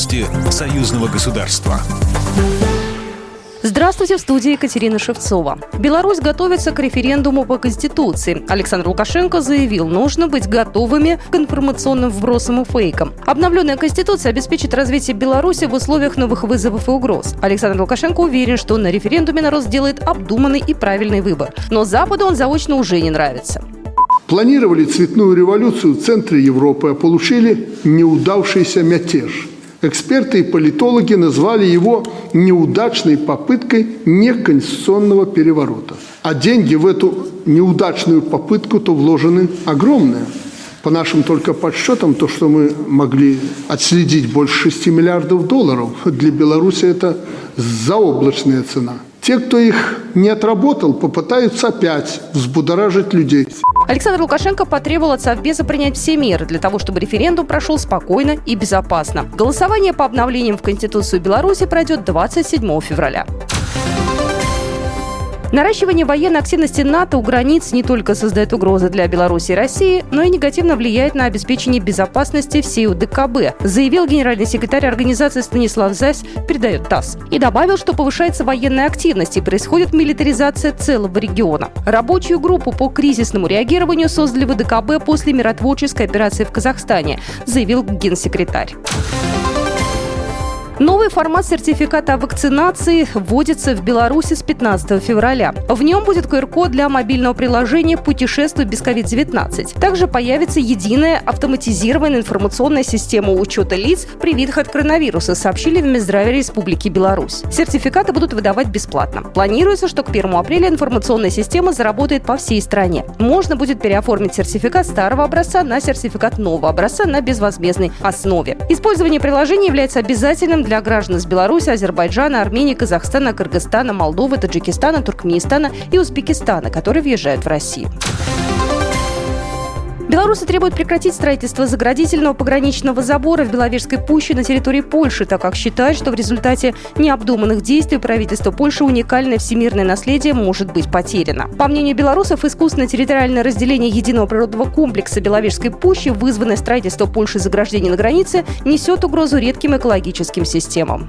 Новости союзного государства. Здравствуйте, в студии Екатерина Шевцова. Беларусь готовится к референдуму по Конституции. Александр Лукашенко заявил, нужно быть готовыми к информационным вбросам и фейкам. Обновленная Конституция обеспечит развитие Беларуси в условиях новых вызовов и угроз. Александр Лукашенко уверен, что на референдуме народ сделает обдуманный и правильный выбор. Но Западу он заочно уже не нравится. Планировали цветную революцию в центре Европы, а получили неудавшийся мятеж. Эксперты и политологи назвали его неудачной попыткой неконституционного переворота. А деньги в эту неудачную попытку-то вложены огромные. По нашим только подсчетам, то, что мы могли отследить больше 6 миллиардов долларов, для Беларуси это заоблачная цена. Те, кто их не отработал, попытаются опять взбудоражить людей. Александр Лукашенко потребовал от Совбеза принять все меры для того, чтобы референдум прошел спокойно и безопасно. Голосование по обновлениям в Конституцию Беларуси пройдет 27 февраля. Наращивание военной активности НАТО у границ не только создает угрозы для Беларуси и России, но и негативно влияет на обеспечение безопасности всей УДКБ, заявил генеральный секретарь организации Станислав Зась, передает ТАСС. И добавил, что повышается военная активность и происходит милитаризация целого региона. Рабочую группу по кризисному реагированию создали в УДКБ после миротворческой операции в Казахстане, заявил генсекретарь. Новый формат сертификата о вакцинации вводится в Беларуси с 15 февраля. В нем будет QR-код для мобильного приложения «Путешествуй без COVID-19». Также появится единая автоматизированная информационная система учета лиц, привитых от коронавируса, сообщили в Минздраве Республики Беларусь. Сертификаты будут выдавать бесплатно. Планируется, что к 1 апреля информационная система заработает по всей стране. Можно будет переоформить сертификат старого образца на сертификат нового образца на безвозмездной основе. Использование приложения является обязательным для граждан из Беларуси, Азербайджана, Армении, Казахстана, Кыргызстана, Молдовы, Таджикистана, Туркменистана и Узбекистана, которые въезжают в Россию. Белорусы требуют прекратить строительство заградительного пограничного забора в Беловежской пуще на территории Польши, так как считают, что в результате необдуманных действий правительства Польши уникальное всемирное наследие может быть потеряно. По мнению белорусов, искусственное территориальное разделение единого природного комплекса Беловежской пущи, вызванное строительством Польши заграждений на границе, несет угрозу редким экологическим системам.